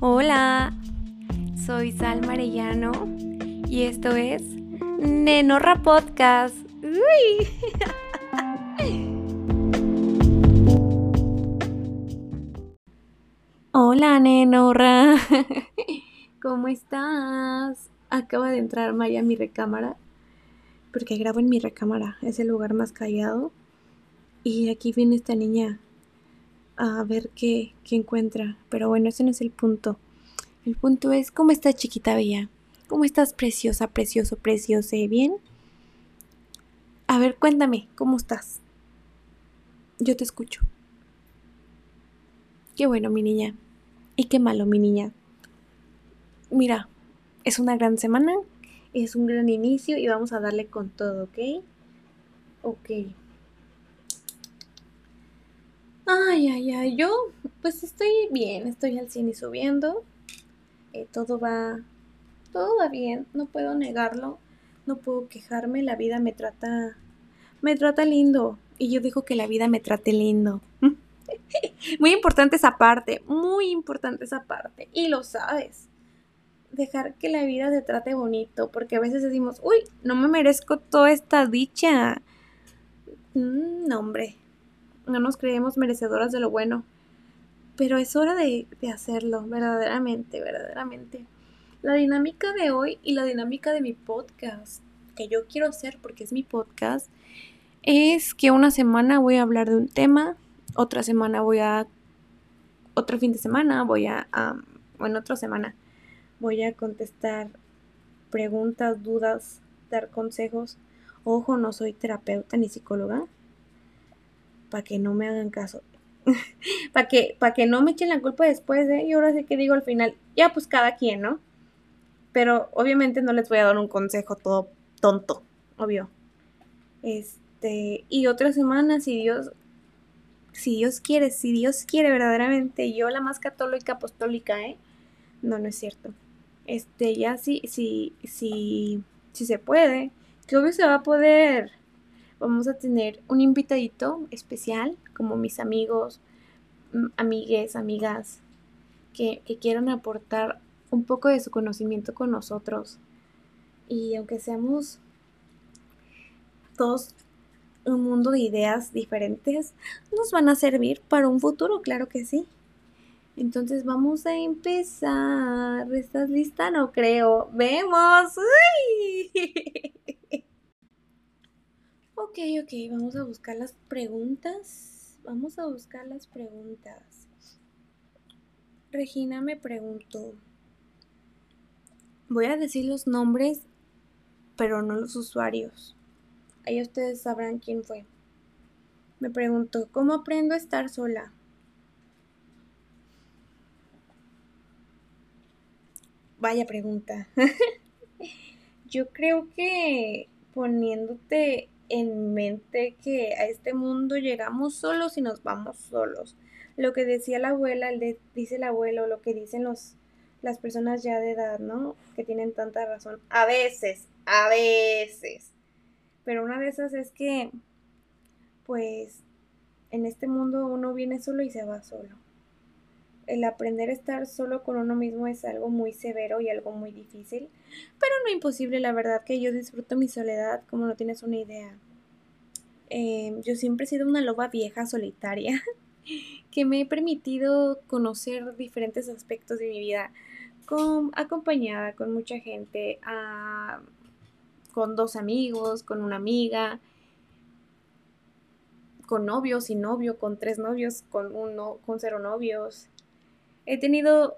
Hola, soy Sal Marellano y esto es Nenorra Podcast. Uy. Hola, Nenorra. ¿Cómo estás? Acaba de entrar Maya a mi recámara porque grabo en mi recámara, es el lugar más callado. Y aquí viene esta niña a ver qué, qué encuentra. Pero bueno, ese no es el punto. El punto es, ¿cómo estás chiquita bella? ¿Cómo estás preciosa, precioso, preciosa? ¿Bien? A ver, cuéntame, ¿cómo estás? Yo te escucho. Qué bueno, mi niña. Y qué malo, mi niña. Mira, es una gran semana, es un gran inicio y vamos a darle con todo, ¿ok? Ok. Ay, ay, yo pues estoy bien, estoy al cine subiendo. Eh, todo va, todo va bien, no puedo negarlo, no puedo quejarme, la vida me trata, me trata lindo. Y yo digo que la vida me trate lindo. muy importante esa parte, muy importante esa parte. Y lo sabes. Dejar que la vida te trate bonito, porque a veces decimos, uy, no me merezco toda esta dicha. Mm, no, hombre, no nos creemos merecedoras de lo bueno. Pero es hora de, hacerlo, verdaderamente, verdaderamente. La dinámica de hoy y la dinámica de mi podcast, que yo quiero hacer porque es mi podcast, es que una semana voy a hablar de un tema, otra semana voy a, otro fin de semana voy a, bueno, otra semana voy a contestar preguntas, dudas, dar consejos. Ojo, no soy terapeuta ni psicóloga, para que no me hagan caso. para que, que no me echen la culpa después, ¿eh? Y ahora sí que digo al final, ya pues cada quien, ¿no? Pero obviamente no les voy a dar un consejo todo tonto, obvio. Este, y otra semana, si Dios, si Dios quiere, si Dios quiere verdaderamente, yo la más católica apostólica, ¿eh? No, no es cierto. Este, ya sí, sí, sí, si se puede, que obvio se va a poder vamos a tener un invitadito especial, como mis amigos, amigues, amigas, que, quieran aportar un poco de su conocimiento con nosotros. Y aunque seamos todos un mundo de ideas diferentes, nos van a servir para un futuro, claro que sí. Entonces vamos a empezar. ¿Estás lista? No creo. Vemos. Ok, ok, vamos a buscar las preguntas. Vamos a buscar las preguntas. Regina me preguntó. Voy a decir los nombres, pero no los usuarios. Ahí ustedes sabrán quién fue. Me preguntó, ¿cómo aprendo a estar sola? Vaya pregunta. Yo creo que poniéndote en mente que a este mundo llegamos solos y nos vamos solos. Lo que decía la abuela, el dice el abuelo, lo que dicen los, las personas ya de edad, ¿no? Que tienen tanta razón. A veces, a veces. Pero una de esas es que, pues, en este mundo uno viene solo y se va solo. El aprender a estar solo con uno mismo es algo muy severo y algo muy difícil, pero no imposible, la verdad que yo disfruto mi soledad como no tienes una idea. Em, yo siempre he sido una loba vieja solitaria que me he permitido conocer diferentes aspectos de mi vida acompañada con mucha gente, con dos amigos, con una amiga, con novios, sin novio, con tres novios, con uno, con cero novios. He tenido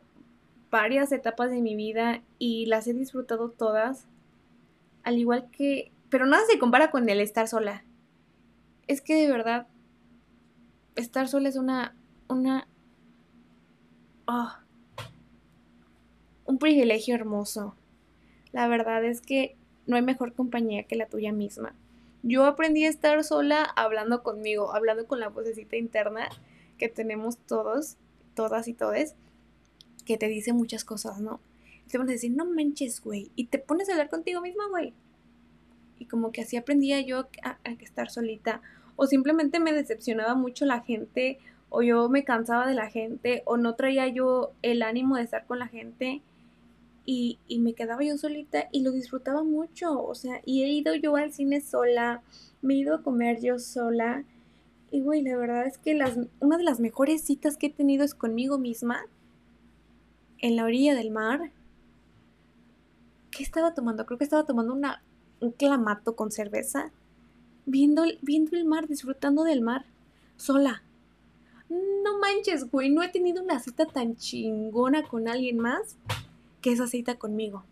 varias etapas de mi vida y las he disfrutado todas, al igual que, pero nada se compara con el estar sola es que de verdad, estar sola es una, una, oh, un privilegio hermoso. La verdad es que no hay mejor compañía que la tuya misma. Yo aprendí a estar sola hablando conmigo, hablando con la vocecita interna que tenemos todos, todas y todes, que te dice muchas cosas, ¿no? te van a decir, no manches, güey, y te pones a hablar contigo misma, güey. Y como que así aprendía yo a, a estar solita o simplemente me decepcionaba mucho la gente o yo me cansaba de la gente, o no traía yo el ánimo de estar con la gente. Y, y, me quedaba yo solita y lo disfrutaba mucho. O sea, y he ido yo al cine sola, me he ido a comer yo sola. Y güey, la verdad es que las, una de las mejores citas que he tenido es conmigo misma, en la orilla del mar. ¿Qué estaba tomando? Creo que estaba tomando una, un clamato con cerveza, viendo, viendo el mar, disfrutando del mar, sola. No manches, güey, no he tenido una cita tan chingona con alguien más que esa cita conmigo.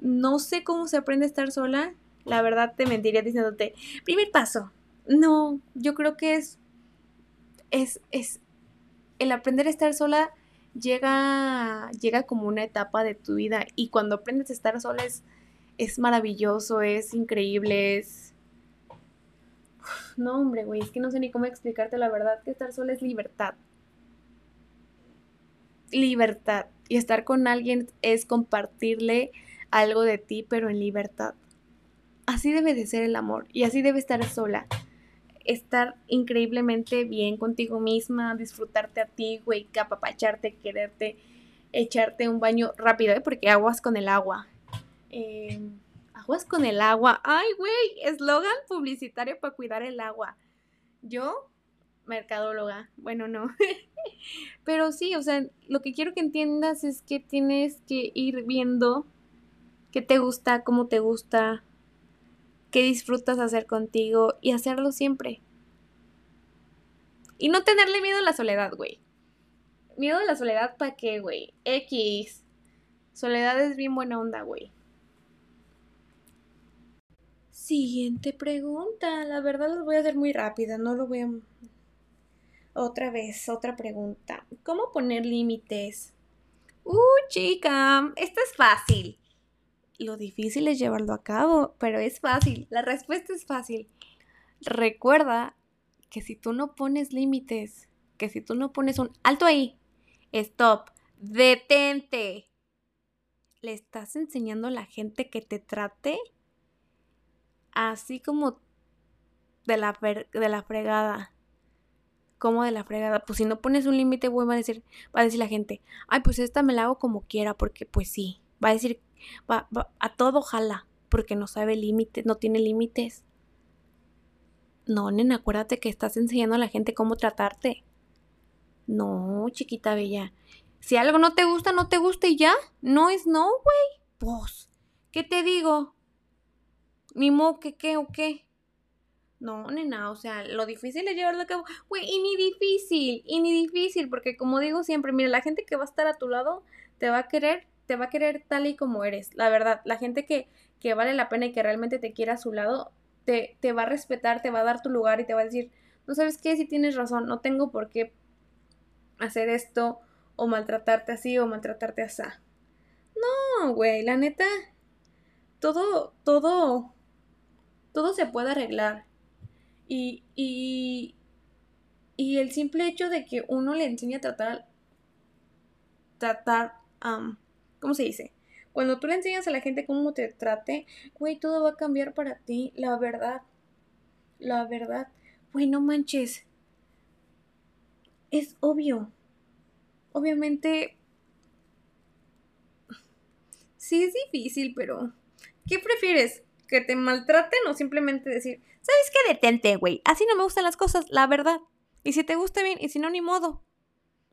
No sé cómo se aprende a estar sola. La verdad te mentiría diciéndote, primer paso. No, yo creo que es, es, es, el aprender a estar sola llega, llega como una etapa de tu vida y cuando aprendes a estar sola es, es maravilloso, es increíble, es... No, hombre, güey, es que no sé ni cómo explicarte la verdad, que estar sola es libertad. Libertad. Y estar con alguien es compartirle algo de ti, pero en libertad. Así debe de ser el amor y así debe estar sola. Estar increíblemente bien contigo misma, disfrutarte a ti, güey, capapacharte, quererte, echarte un baño rápido, ¿eh? porque aguas con el agua. Em, aguas con el agua. Ay, güey, eslogan publicitario para cuidar el agua. Yo, mercadóloga. Bueno, no. Pero sí, o sea, lo que quiero que entiendas es que tienes que ir viendo qué te gusta, cómo te gusta, qué disfrutas hacer contigo y hacerlo siempre. Y no tenerle miedo a la soledad, güey. Miedo a la soledad, ¿para qué, güey? X. Soledad es bien buena onda, güey. Siguiente pregunta. La verdad lo voy a hacer muy rápida, no lo voy a... Otra vez, otra pregunta. ¿Cómo poner límites? Uh, chica, esto es fácil. Lo difícil es llevarlo a cabo, pero es fácil. La respuesta es fácil. Recuerda que si tú no pones límites, que si tú no pones un alto ahí, stop, detente, le estás enseñando a la gente que te trate así como de la, de la fregada. Como de la fregada. Pues si no pones un límite, va a decir, va a decir la gente, ay, pues esta me la hago como quiera, porque pues sí. Va a decir, va, a todo jala, porque no sabe límites, no tiene límites. No, nena, acuérdate que estás enseñando a la gente cómo tratarte. No, chiquita bella. Si algo no te gusta, no te gusta y ya. No es no, güey. Pues, ¿qué te digo? Ni modo que qué o qué. No, nena, o sea, lo difícil es llevarlo a cabo. Güey, y ni difícil, y ni difícil, porque como digo siempre, mira, la gente que va a estar a tu lado te va a querer, te va a querer tal y como eres. La verdad, la gente que, que vale la pena y que realmente te quiere a su lado, te, te va a respetar, te va a dar tu lugar y te va a decir, no sabes qué, si tienes razón, no tengo por qué hacer esto o maltratarte así o maltratarte así. No, güey, la neta, todo, todo todo se puede arreglar. Y, y, y el simple hecho de que uno le enseña a tratar, tratar, ¿cómo se dice? Cuando tú le enseñas a la gente cómo te trate, güey, todo va a cambiar para ti, la verdad. La verdad. Güey, no manches. Es obvio. Obviamente... Sí es difícil, pero... ¿Qué prefieres? que te maltraten o simplemente decir, ¿sabes qué? Detente, güey. Así no me gustan las cosas, la verdad. Y si te gusta bien, y si no, ni modo.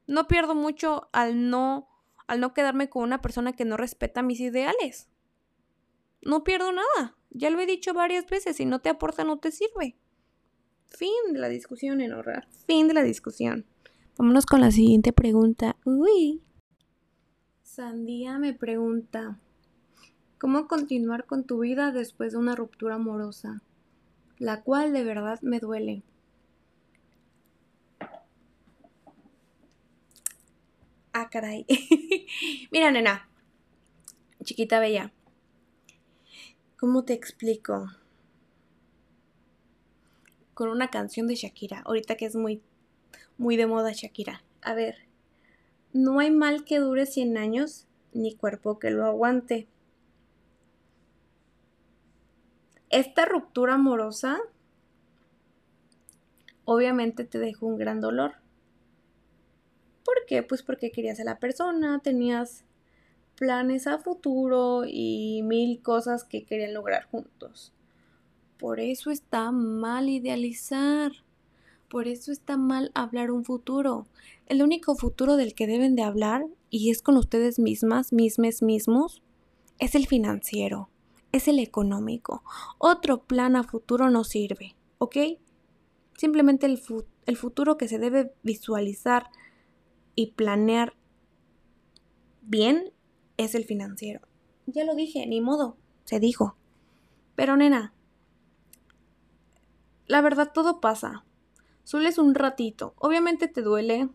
No pierdo mucho al no, al no quedarme con una persona que no respeta mis ideales. No pierdo nada. Ya lo he dicho varias veces. Si no te aporta, no te sirve. Fin de la discusión, Enorra. Fin de la discusión. Vámonos con la siguiente pregunta. Uy. Sandía me pregunta. ¿Cómo continuar con tu vida después de una ruptura amorosa? La cual de verdad me duele. Ah, caray. Mira, nena. Chiquita bella. ¿Cómo te explico? Con una canción de Shakira. Ahorita que es muy, muy de moda Shakira. A ver. No hay mal que dure 100 años, ni cuerpo que lo aguante. esta ruptura amorosa obviamente te dejó un gran dolor. ¿Por qué? Pues porque querías a la persona, tenías planes a futuro y mil cosas que querían lograr juntos. Por eso está mal idealizar. Por eso está mal hablar un futuro. El único futuro del que deben de hablar, y es con ustedes mismas, mismes, mismos, es el financiero, es el económico. Otro plan a futuro no sirve, ¿ok? Simplemente el, el futuro que se debe visualizar y planear bien es el financiero. Ya lo dije, ni modo, se dijo. Pero nena, la verdad todo pasa. Sueles un ratito. Obviamente te duele.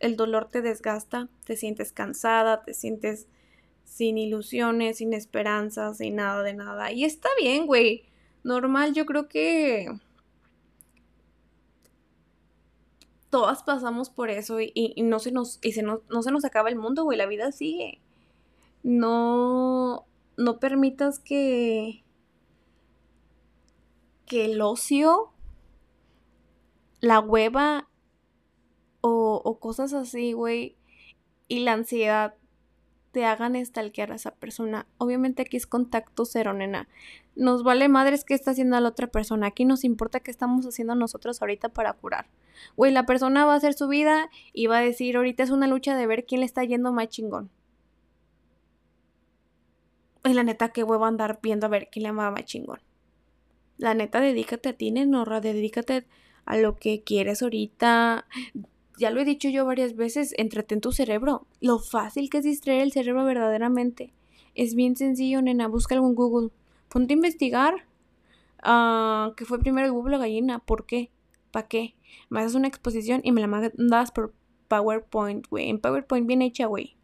El dolor te desgasta. Te sientes cansada. Te sientes sin ilusiones, sin esperanzas, sin nada de nada. Y está bien, güey. Normal, yo creo que todas pasamos por eso y, no se nos y se no se nos acaba el mundo, güey. La vida sigue. No no permitas que que el ocio, la hueva o, cosas así, güey, y la ansiedad te hagan estalquear a esa persona. Obviamente aquí es contacto cero, nena. Nos vale madres qué está haciendo la otra persona. Aquí nos importa qué estamos haciendo nosotros ahorita para curar. Güey, la persona va a hacer su vida y va a decir, ahorita es una lucha de ver quién le está yendo más chingón. Y la neta, qué huevo andar viendo a ver quién le va más chingón. La neta, dedícate a ti, Nenorra, dedícate a lo que quieres ahorita. Ya lo he dicho yo varias veces, entretén tu cerebro. Lo fácil que es distraer el cerebro verdaderamente. Es bien sencillo, nena, busca algo en Google. Ponte a investigar. Uh, que fue primero el Google gallina. ¿Por qué? ¿Para qué? Me haces una exposición y me la mandas por PowerPoint, güey. En PowerPoint bien hecha, güey.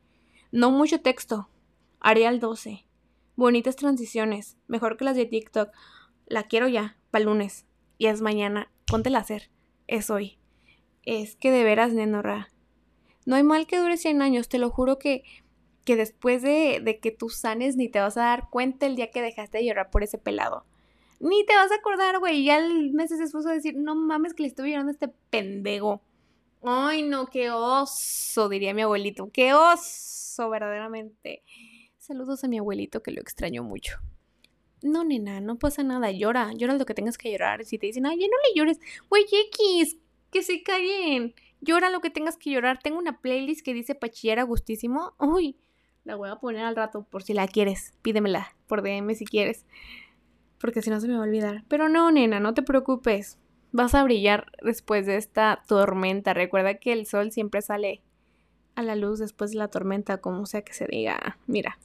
No mucho texto. Arial 12. Bonitas transiciones. Mejor que las de TikTok la quiero ya, para lunes. Y es mañana. Póntela a hacer. Es hoy. Es que de veras, Nenorra. No hay mal que dure 100 años. Te lo juro que, que después de, de que tú sanes ni te vas a dar cuenta el día que dejaste de llorar por ese pelado. Ni te vas a acordar, güey. Ya meses después de decir, no mames que le estuve llorando a este pendejo. Ay, no, qué oso, diría mi abuelito. Qué oso, verdaderamente. Saludos a mi abuelito que lo extraño mucho. No, nena, no pasa nada, llora, llora lo que tengas que llorar. Si te dicen, ay, no le llores, güey, X, que se callen. Llora lo que tengas que llorar. Tengo una playlist que dice pachillera gustísimo. Uy, la voy a poner al rato por si la quieres. Pídemela por DM si quieres. Porque si no se me va a olvidar. Pero no, nena, no te preocupes. Vas a brillar después de esta tormenta. Recuerda que el sol siempre sale a la luz después de la tormenta, como sea que se diga. Mira,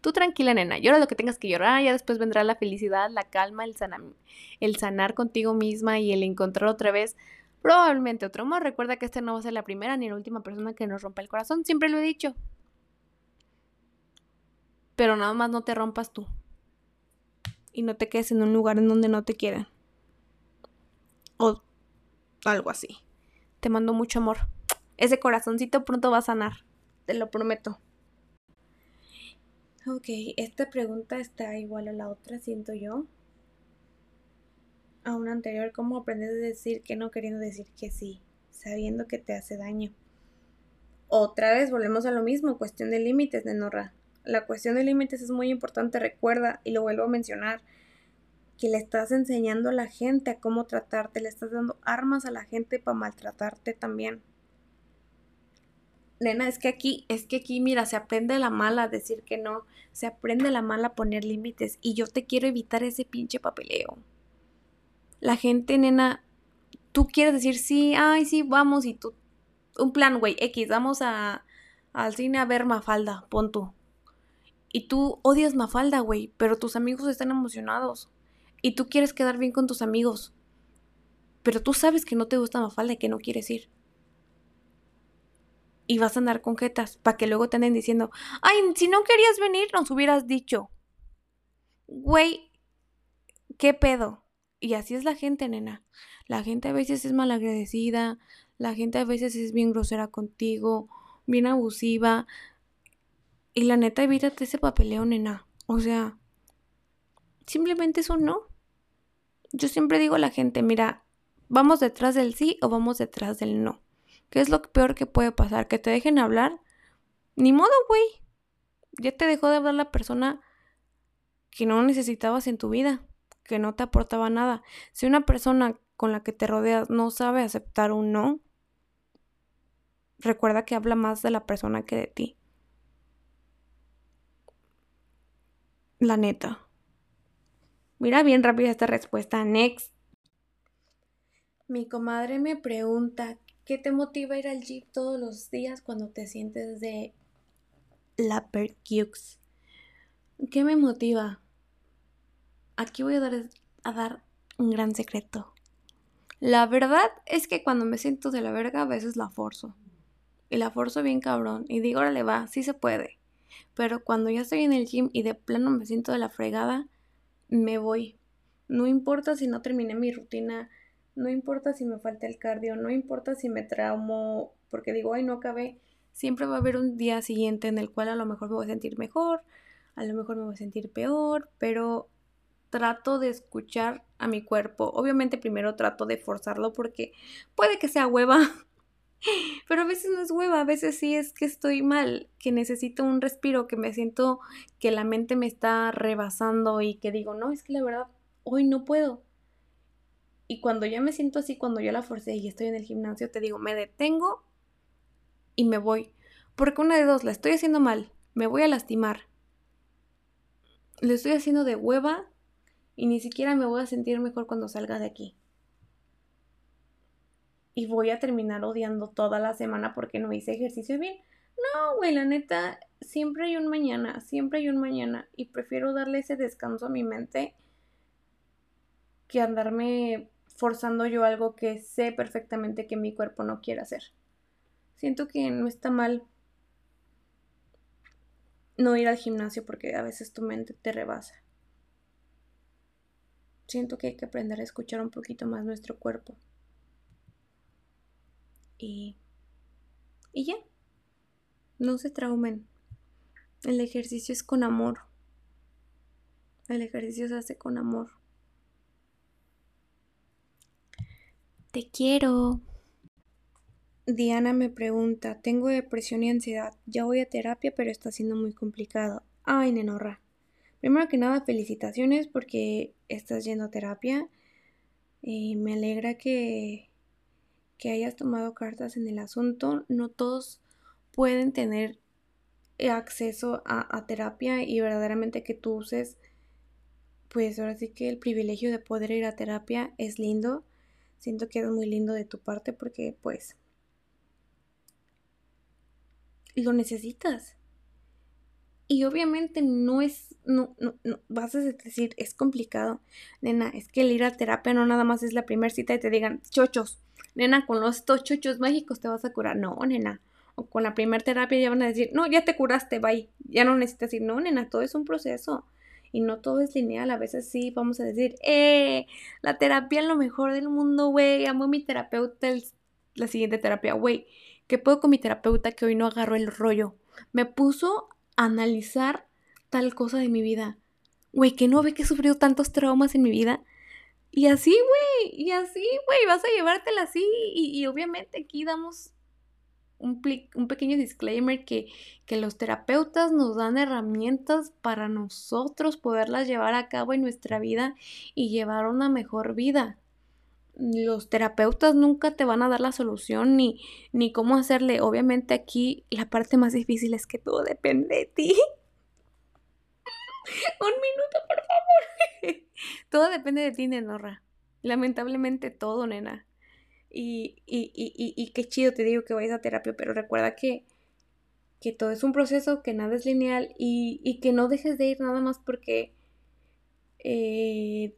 Tú tranquila, nena, llora lo que tengas que llorar, ya después vendrá la felicidad, la calma, el, el sanar contigo misma y el encontrar otra vez probablemente otro amor. Recuerda que esta no va a ser la primera ni la última persona que nos rompa el corazón, siempre lo he dicho. Pero nada más no te rompas tú. Y no te quedes en un lugar en donde no te quieran. O algo así. Te mando mucho amor. Ese corazoncito pronto va a sanar. Te lo prometo. Ok, esta pregunta está igual a la otra, siento yo. A una anterior, ¿cómo aprendes a decir que no queriendo decir que sí, sabiendo que te hace daño? Otra vez volvemos a lo mismo, cuestión de límites, Nenorra. La cuestión de límites es muy importante, recuerda, y lo vuelvo a mencionar, que le estás enseñando a la gente a cómo tratarte, le estás dando armas a la gente para maltratarte también nena, es que aquí, es que aquí, mira, se aprende la mala a decir que no, se aprende la mala a poner límites y yo te quiero evitar ese pinche papeleo. La gente, nena, tú quieres decir sí, ay, sí, vamos y tú, un plan, güey, X, vamos a, al cine a ver Mafalda, pon tú. Y tú odias Mafalda, güey, pero tus amigos están emocionados. Y tú quieres quedar bien con tus amigos. Pero tú sabes que no te gusta Mafalda y que no quieres ir y vas a andar con jetas para que luego te anden diciendo, ay, si no querías venir, nos hubieras dicho. Güey, ¿qué pedo? Y así es la gente, nena. La gente a veces es malagradecida, la gente a veces es bien grosera contigo, bien abusiva. Y la neta, evítate ese papeleo, nena. O sea, simplemente eso no. Yo siempre digo a la gente, mira, ¿Vamos detrás del sí o vamos detrás del no? ¿Qué es lo peor que puede pasar? ¿Que te dejen hablar? Ni modo, güey. Ya te dejó de hablar la persona que no necesitabas en tu vida, que no te aportaba nada. Si una persona con la que te rodeas no sabe aceptar un no, recuerda que habla más de la persona que de ti. La neta. Mira bien rápida esta respuesta. Next. Mi comadre me pregunta, ¿qué te motiva ir al gym todos los días cuando te sientes de la percux? ¿Qué me motiva? Aquí voy a dar, a dar un gran secreto. La verdad es que cuando me siento de la verga a veces la forzo. Y la forzo bien cabrón. Y digo, órale va, sí se puede. Pero cuando ya estoy en el gym y de plano me siento de la fregada, me voy. No importa si no terminé mi rutina, no importa si me falta el cardio, no importa si me traumo porque digo, ay, no acabé. Siempre va a haber un día siguiente en el cual a lo mejor me voy a sentir mejor, a lo mejor me voy a sentir peor, pero trato de escuchar a mi cuerpo. Obviamente primero trato de forzarlo porque puede que sea hueva, pero a veces no es hueva, a veces sí es que estoy mal, que necesito un respiro, que me siento que la mente me está rebasando y que digo, no, es que la verdad, hoy no puedo. Y cuando ya me siento así, cuando yo la forcé y estoy en el gimnasio, te digo, me detengo y me voy. Porque una de dos, la estoy haciendo mal, me voy a lastimar. Lo estoy haciendo de hueva y ni siquiera me voy a sentir mejor cuando salga de aquí y voy a terminar odiando toda la semana porque no hice ejercicio bien. No, güey, la neta, siempre hay un mañana, siempre hay un mañana y prefiero darle ese descanso a mi mente que andarme forzando yo algo que sé perfectamente que mi cuerpo no quiere hacer. Siento que no está mal no ir al gimnasio porque a veces tu mente te rebasa. Siento que hay que aprender a escuchar un poquito más nuestro cuerpo. Y, y ya, no se traumen. El ejercicio es con amor. El ejercicio se hace con amor. Te quiero. Diana me pregunta, tengo depresión y ansiedad. Ya voy a terapia, pero está siendo muy complicado. Ay, nenorra. Primero que nada, felicitaciones porque estás yendo a terapia. Y me alegra que, que hayas tomado cartas en el asunto. No todos pueden tener acceso a, terapia y verdaderamente que tú uses, pues ahora sí que el privilegio de poder ir a terapia es lindo. Siento que es muy lindo de tu parte porque pues lo necesitas. Y obviamente no es, no, no, no, vas a decir, es complicado. Nena, es que el ir a terapia no nada más es la primera cita y te digan, chochos, nena, con los estos chochos mágicos te vas a curar. No, nena. O con la primera terapia ya van a decir, no, ya te curaste, bye. Ya no necesitas decir, no, nena, todo es un proceso. Y no todo es lineal. A veces sí vamos a decir, eh, la terapia es lo mejor del mundo, güey. Amo mi terapeuta, la siguiente terapia, güey. ¿Qué puedo con mi terapeuta que hoy no agarró el rollo? Me puso analizar tal cosa de mi vida. Güey, que no ve que he sufrido tantos traumas en mi vida. Y así, güey, y así, güey, vas a llevártela así. Y, obviamente aquí damos un, un pequeño disclaimer que, que, los terapeutas nos dan herramientas para nosotros poderlas llevar a cabo en nuestra vida y llevar una mejor vida. Los terapeutas nunca te van a dar la solución ni, ni cómo hacerle. Obviamente aquí la parte más difícil es que todo depende de ti. Un minuto, por favor. todo depende de ti, nenorra. Lamentablemente todo, nena. Y, y, y, y, qué chido te digo que vayas a terapia, pero recuerda que, que todo es un proceso, que nada es lineal y, que no dejes de ir nada más porque eh,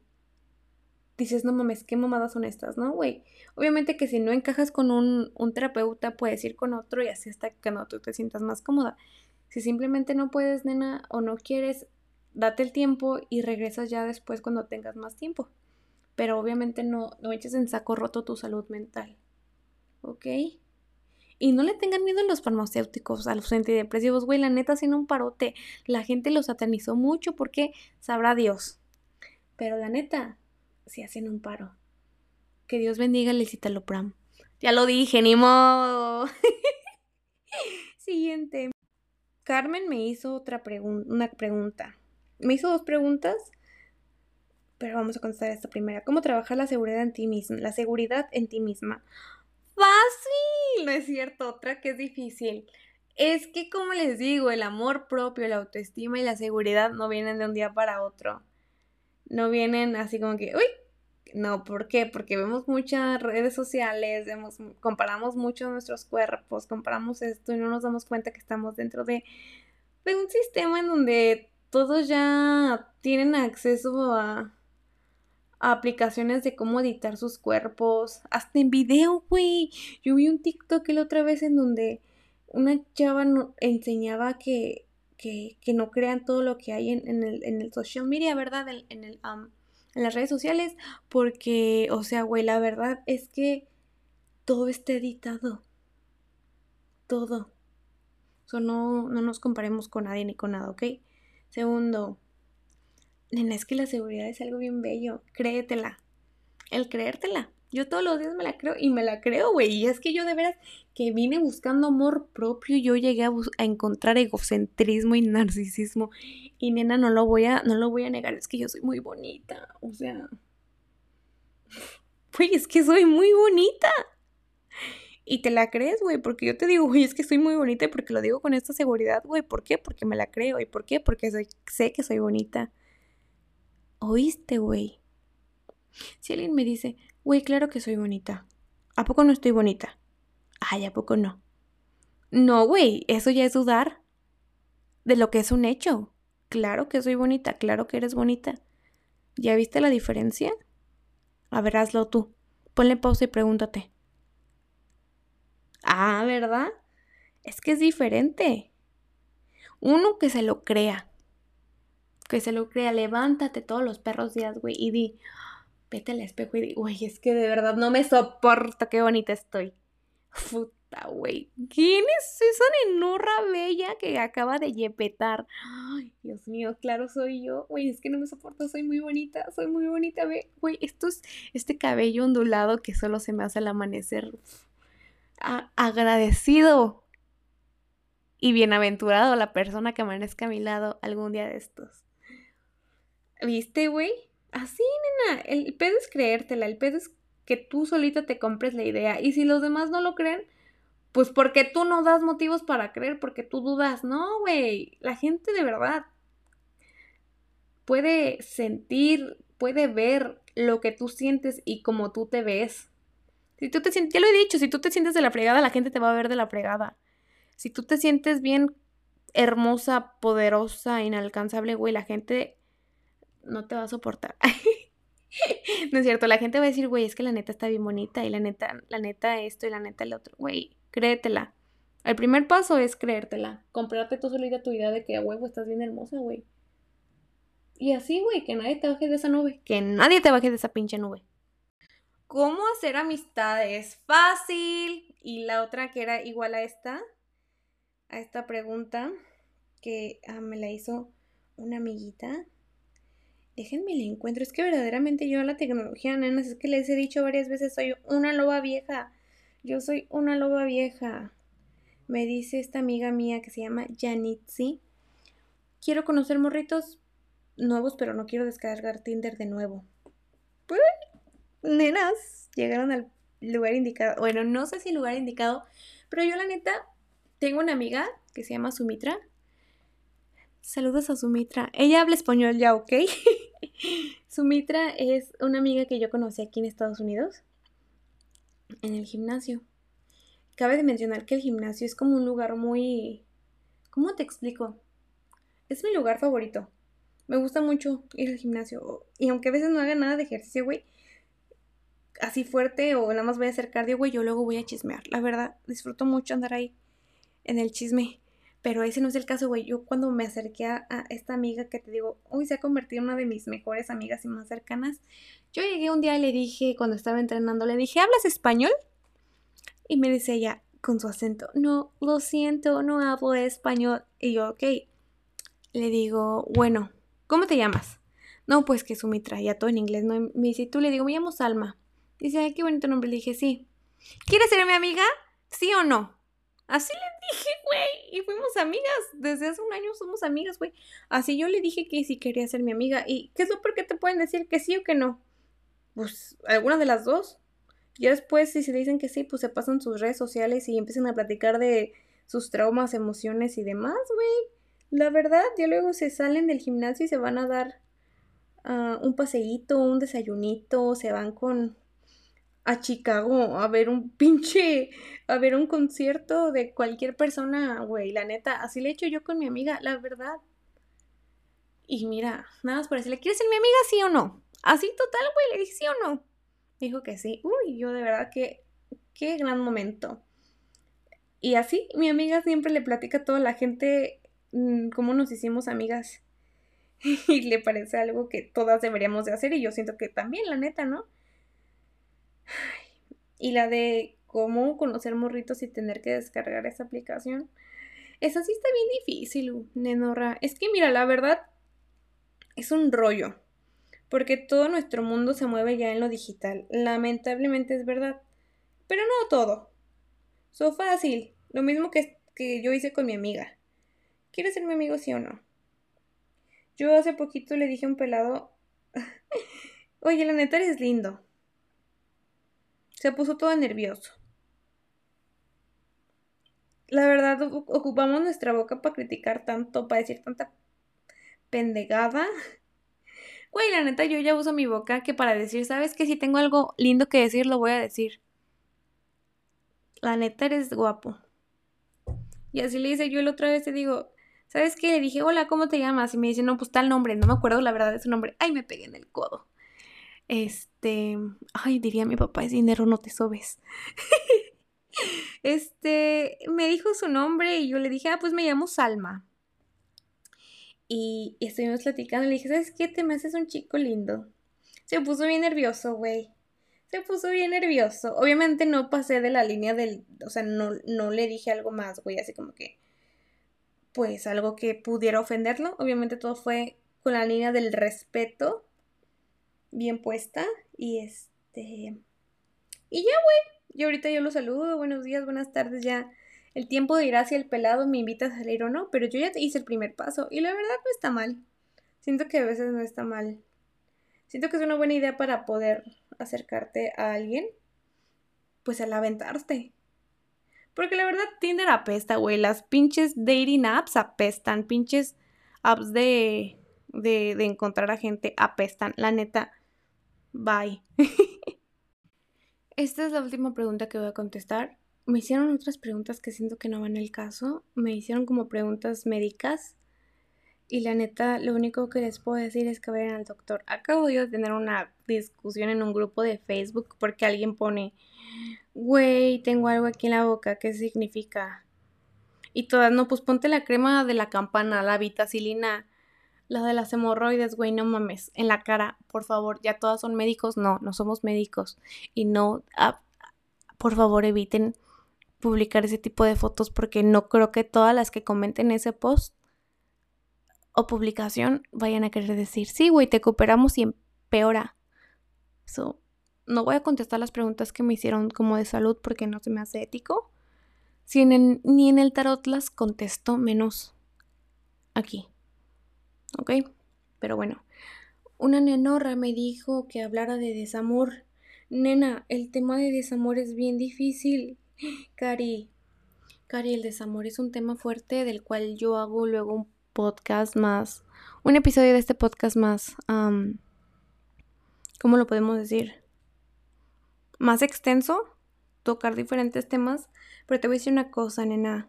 dices, no mames, qué mamadas son estas, ¿no, güey? Obviamente que si no encajas con un, un, terapeuta, puedes ir con otro y así hasta que no tú te sientas más cómoda. Si simplemente no puedes, nena, o no quieres, date el tiempo y regresas ya después cuando tengas más tiempo. Pero obviamente no, no eches en saco roto tu salud mental. ¿Ok? Y no le tengan miedo a los farmacéuticos, a los antidepresivos, güey, la neta, sin un parote. La gente los satanizó mucho porque sabrá Dios. Pero la neta, si hacen un paro. Que Dios bendiga el Citalopram. Ya lo dije, ni modo. Siguiente. Carmen me hizo otra pregunta, una pregunta. Me hizo dos preguntas, pero vamos a contestar esta primera. ¿Cómo trabajar la seguridad en ti misma? La seguridad en ti misma. Fácil, no es cierto, otra que es difícil. Es que, como les digo, el amor propio, la autoestima y la seguridad no vienen de un día para otro. No vienen así como que, uy, no, ¿por qué? Porque vemos muchas redes sociales, vemos, comparamos mucho nuestros cuerpos, comparamos esto y no nos damos cuenta que estamos dentro de, de un sistema en donde todos ya tienen acceso a, aplicaciones de cómo editar sus cuerpos, hasta en video, güey. Yo vi un TikTok la otra vez en donde una chava enseñaba que, que, que, no crean todo lo que hay en, el, en el, social media, ¿verdad? En, el, en las redes sociales, porque, o sea, güey, la verdad es que todo está editado. Todo. So, no, no nos comparemos con nadie ni con nada, ¿ok? Segundo, nena, es que la seguridad es algo bien bello. Créetela. El creértela. Yo todos los días me la creo y me la creo, güey. Y es que yo de veras que vine buscando amor propio, yo llegué a, encontrar egocentrismo y narcisismo. Y nena, no lo voy a, no lo voy a negar, es que yo soy muy bonita. O sea. Güey, es que soy muy bonita. Y te la crees, güey, porque yo te digo, güey, es que soy muy bonita y porque lo digo con esta seguridad, güey. ¿Por qué? Porque me la creo. ¿Y por qué? Porque sé que soy bonita. ¿Oíste, güey? Si alguien me dice, Güey, claro que soy bonita. ¿A poco no estoy bonita? Ay, ¿a poco no? No, güey, eso ya es dudar de lo que es un hecho. Claro que soy bonita, claro que eres bonita. ¿Ya viste la diferencia? A ver, hazlo tú. Ponle pausa y pregúntate. Ah, ¿verdad? Es que es diferente. Uno que se lo crea. Que se lo crea. Levántate todos los perros días, güey, y di, vete al espejo y digo, güey, es que de verdad no me soporto, qué bonita estoy. Puta, güey. ¿Quién es esa nenorra bella que acaba de yepetar? Ay, Dios mío, claro, soy yo. Güey, es que no me soporto, soy muy bonita, soy muy bonita. Güey, esto es este cabello ondulado que solo se me hace al amanecer. agradecido y bienaventurado la persona que amanezca a mi lado algún día de estos. ¿Viste, güey? Así, nena, el pedo es creértela, el pedo es que tú solita te compres la idea. Y si los demás no lo creen, pues porque tú no das motivos para creer, porque tú dudas. No, güey, la gente de verdad puede sentir, puede ver lo que tú sientes y como tú te ves. Si tú te sientes, ya lo he dicho, si tú te sientes de la fregada, la gente te va a ver de la fregada. Si tú te sientes bien hermosa, poderosa, inalcanzable, güey, la gente no te va a soportar. no es cierto, la gente va a decir, güey, es que la neta está bien bonita y la neta, la neta esto y la neta el otro. Güey, créetela. El primer paso es creértela. Comprarte tú solita tu idea de que huevo estás bien hermosa, güey. Y así, güey, que nadie te baje de esa nube. Que nadie te baje de esa pinche nube. ¿Cómo hacer amistades? Fácil. Y la otra que era igual a esta, a esta pregunta, que ah, me la hizo una amiguita déjenme el encuentro. Es que verdaderamente yo la tecnología, nenas, es que les he dicho varias veces, soy una loba vieja. Yo soy una loba vieja. Me dice esta amiga mía que se llama Janitzi. Quiero conocer morritos nuevos, pero no quiero descargar Tinder de nuevo. Pues, nenas, llegaron al lugar indicado. Bueno, no sé si lugar indicado, pero yo la neta tengo una amiga que se llama Sumitra. Saludos a Sumitra. Ella habla español ya, ¿ok? Sumitra es una amiga que yo conocí aquí en Estados Unidos, en el gimnasio. Cabe de mencionar que el gimnasio es como un lugar muy... ¿Cómo te explico? Es mi lugar favorito. Me gusta mucho ir al gimnasio. Y aunque a veces no haga nada de ejercicio, güey, así fuerte o nada más voy a hacer cardio, güey, yo luego voy a chismear. La verdad, disfruto mucho andar ahí en el chisme. Pero ese no es el caso, güey. Yo cuando me acerqué a, esta amiga que te digo, hoy se ha convertido en una de mis mejores amigas y más cercanas, yo llegué un día y le dije, cuando estaba entrenando, le dije, ¿hablas español? Y me dice ella, con su acento, no, lo siento, no hablo español. Y yo, ok. Le digo, bueno, ¿cómo te llamas? No, pues que Sumitra, ya todo en inglés. No, me dice, tú le digo, me llamo Salma. Dice, qué bonito nombre. Le dije, sí. ¿Quieres ser mi amiga? ¿Sí o no? Así le dije, güey. Y fuimos amigas. Desde hace un año somos amigas, güey. Así yo le dije que sí quería ser mi amiga. ¿Y qué es lo por qué te pueden decir que sí o que no? Pues alguna de las dos. Ya después, si se dicen que sí, pues se pasan sus redes sociales y empiezan a platicar de sus traumas, emociones y demás, güey. La verdad, ya luego se salen del gimnasio y se van a dar uh, un paseíto, un desayunito, se van con a Chicago a ver un pinche, a ver un concierto de cualquier persona, güey, la neta, así le he hecho yo con mi amiga, la verdad. Y mira, nada más por decirle, ¿quieres ser mi amiga, sí o no? Así total, güey, le dije sí o no. Dijo que sí. Uy, yo de verdad que, qué gran momento. Y así, mi amiga siempre le platica a toda la gente mm, cómo nos hicimos amigas. y le parece algo que todas deberíamos de hacer y yo siento que también, la neta, ¿no? Y la de cómo conocer morritos y tener que descargar esa aplicación. Esa sí está bien difícil, Nenorra. Es que mira, la verdad es un rollo. Porque todo nuestro mundo se mueve ya en lo digital. Lamentablemente es verdad. Pero no todo. So fácil. Lo mismo que, que yo hice con mi amiga. ¿Quieres ser mi amigo, sí o no? Yo hace poquito le dije a un pelado. Oye, la neta eres lindo. Se puso todo nervioso. La verdad, ocupamos nuestra boca para criticar tanto, para decir tanta pendegada. Güey, la neta, yo ya uso mi boca que para decir, ¿sabes que Si tengo algo lindo que decir, lo voy a decir. La neta, eres guapo. Y así le dice yo la otra vez, te digo, ¿sabes qué? Le dije, hola, ¿cómo te llamas? Y me dice, no, pues tal nombre, no me acuerdo la verdad de su nombre. Ay, me pegué en el codo. Este, ay, diría mi papá, es dinero, no te sobes. este, me dijo su nombre y yo le dije, ah, pues me llamo Salma. Y, estuvimos platicando, le dije, ¿sabes qué? Te me haces un chico lindo. Se puso bien nervioso, güey. Se puso bien nervioso. Obviamente no pasé de la línea del, o sea, no, no le dije algo más, güey, así como que, pues algo que pudiera ofenderlo. Obviamente todo fue con la línea del respeto bien puesta. Y este. Y ya, güey. Y ahorita yo lo saludo. Buenos días, buenas tardes. Ya el tiempo dirá si el pelado me invita a salir o no. Pero yo ya hice el primer paso. Y la verdad no está mal. Siento que a veces no está mal. Siento que es una buena idea para poder acercarte a alguien. Pues al aventarte. Porque la verdad Tinder apesta, güey. Las pinches dating apps apestan. Pinches apps de, de, de encontrar a gente apestan. La neta Bye. Esta es la última pregunta que voy a contestar. Me hicieron otras preguntas que siento que no van el caso. Me hicieron como preguntas médicas. Y la neta, lo único que les puedo decir es que vayan al doctor. Acabo yo de tener una discusión en un grupo de Facebook porque alguien pone, güey, tengo algo aquí en la boca, ¿qué significa? Y todas, no, pues ponte la crema de la campana, la vitacilina la de las hemorroides, güey, no mames, en la cara, por favor, ya todas son médicos, no, no somos médicos. Y no, por favor, eviten publicar ese tipo de fotos porque no creo que todas las que comenten ese post o publicación vayan a querer decir, sí, güey, te cooperamos y empeora. So, no voy a contestar las preguntas que me hicieron como de salud porque no se me hace ético. Si ni en el tarot las contesto, menos aquí. ¿Ok? Pero bueno, una nenorra me dijo que hablara de desamor. Nena, el tema de desamor es bien difícil. Cari, Cari, el desamor es un tema fuerte del cual yo hago luego un podcast más, un episodio de este podcast más, ¿cómo lo podemos decir? Más extenso, tocar diferentes temas, pero te voy a decir una cosa, nena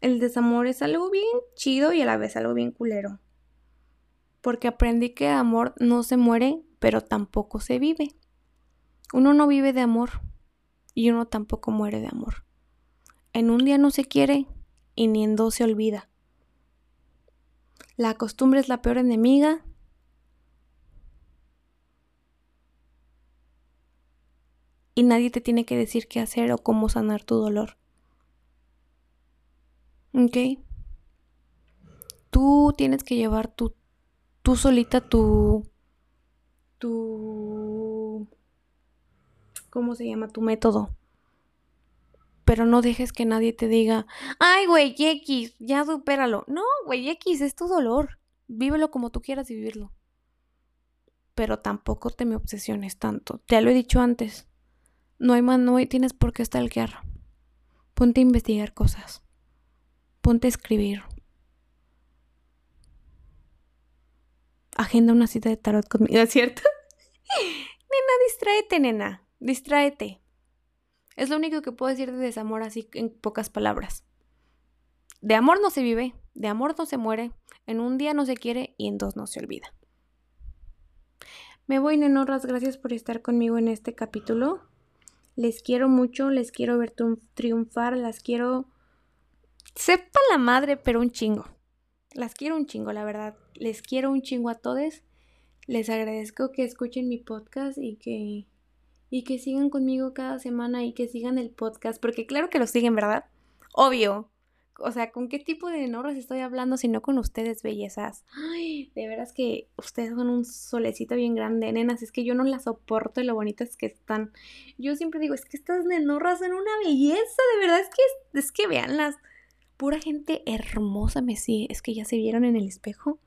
el desamor es algo bien chido y a la vez algo bien culero. Porque aprendí que amor no se muere, pero tampoco se vive. Uno no vive de amor y uno tampoco muere de amor. En un día no se quiere y ni en dos se olvida. La costumbre es la peor enemiga. Y nadie te tiene que decir qué hacer o cómo sanar tu dolor. ¿Ok? Tú tienes que llevar tu, tú solita tu, tu, cómo se llama tu método. Pero no dejes que nadie te diga, ay, güey, X, ya supéralo. No, güey, X es tu dolor. Vívelo como tú quieras vivirlo. Pero tampoco te me obsesiones tanto. Te lo he dicho antes. No hay más, no hay, tienes por qué stalkear. Ponte a investigar cosas. Ponte a escribir. Agenda una cita de tarot conmigo, ¿es cierto? nena, distráete, nena. Distráete. Es lo único que puedo decir de desamor así en pocas palabras. De amor no se vive, de amor no se muere, en un día no se quiere y en dos no se olvida. Me voy, nenorras, gracias por estar conmigo en este capítulo. Les quiero mucho, les quiero ver triunfar, las quiero... Sepa la madre, pero un chingo. Las quiero un chingo, la verdad. Les quiero un chingo a todos. Les agradezco que escuchen mi podcast y que y que sigan conmigo cada semana y que sigan el podcast, porque claro que lo siguen, ¿verdad? Obvio. O sea, ¿con qué tipo de enorras estoy hablando si no con ustedes, bellezas? Ay, de veras que ustedes son un solecito bien grande, nenas. Es que yo no las soporto lo bonitas que están. Yo siempre digo, es que estas nenorras son una belleza, de verdad. Es que, es que veanlas. Pura gente hermosa me sigue. Es que ya se vieron en el espejo.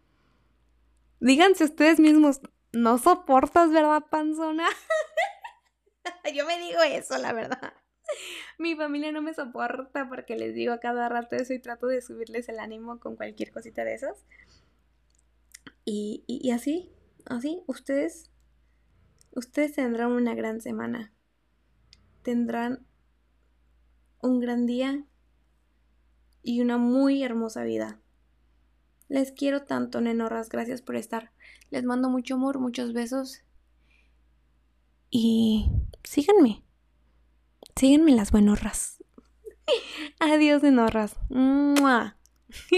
Díganse ustedes mismos, no soportas, ¿verdad, panzona? yo me digo eso, la verdad. Mi familia no me soporta porque les digo a cada rato eso y trato de subirles el ánimo con cualquier cosita de esas. Y, y, así, así, ustedes, ustedes tendrán una gran semana. Tendrán un gran día y una muy hermosa vida. Les quiero tanto, nenorras. Gracias por estar. Les mando mucho amor, muchos besos. Y síganme. Síganme las buenorras. Adiós, nenorras. ¡Mua!